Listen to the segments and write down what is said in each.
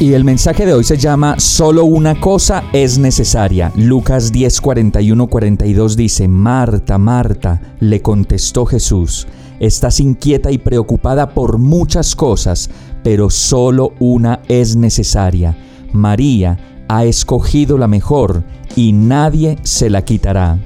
Y el mensaje de hoy se llama Solo una cosa es necesaria. Lucas 10, 41, 42 dice, Marta, Marta, le contestó Jesús, estás inquieta y preocupada por muchas cosas, pero solo una es necesaria. María ha escogido la mejor y nadie se la quitará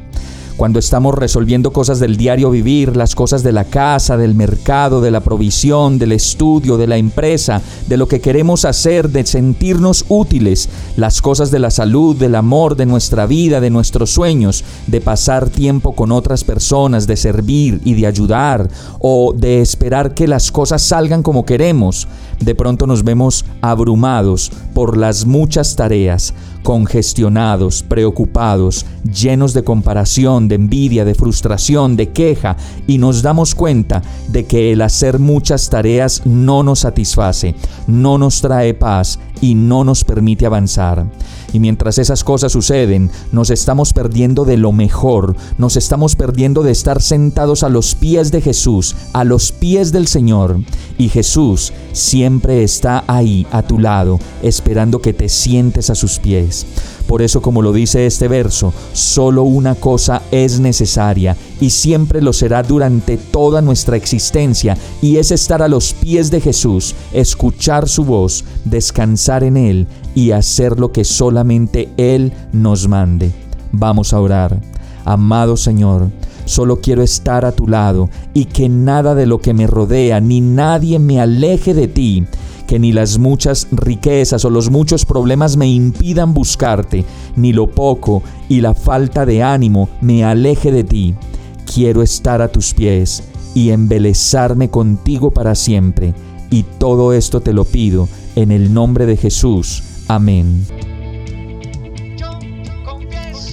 cuando estamos resolviendo cosas del diario vivir, las cosas de la casa, del mercado, de la provisión, del estudio, de la empresa, de lo que queremos hacer, de sentirnos útiles, las cosas de la salud, del amor, de nuestra vida, de nuestros sueños, de pasar tiempo con otras personas, de servir y de ayudar, o de esperar que las cosas salgan como queremos, de pronto nos vemos abrumados por las muchas tareas, congestionados, preocupados, llenos de comparación, de envidia, de frustración, de queja, y nos damos cuenta de que el hacer muchas tareas no nos satisface, no nos trae paz y no nos permite avanzar. Y mientras esas cosas suceden, nos estamos perdiendo de lo mejor, nos estamos perdiendo de estar sentados a los pies de Jesús, a los pies del Señor. Y Jesús siempre está ahí a tu lado, esperando que te sientes a sus pies. Por eso, como lo dice este verso, solo una cosa es necesaria y siempre lo será durante toda nuestra existencia, y es estar a los pies de Jesús, escuchar su voz, descansar en Él y hacer lo que solamente Él nos mande. Vamos a orar. Amado Señor, solo quiero estar a tu lado y que nada de lo que me rodea ni nadie me aleje de ti que ni las muchas riquezas o los muchos problemas me impidan buscarte, ni lo poco y la falta de ánimo me aleje de ti. Quiero estar a tus pies y embelezarme contigo para siempre. Y todo esto te lo pido en el nombre de Jesús. Amén.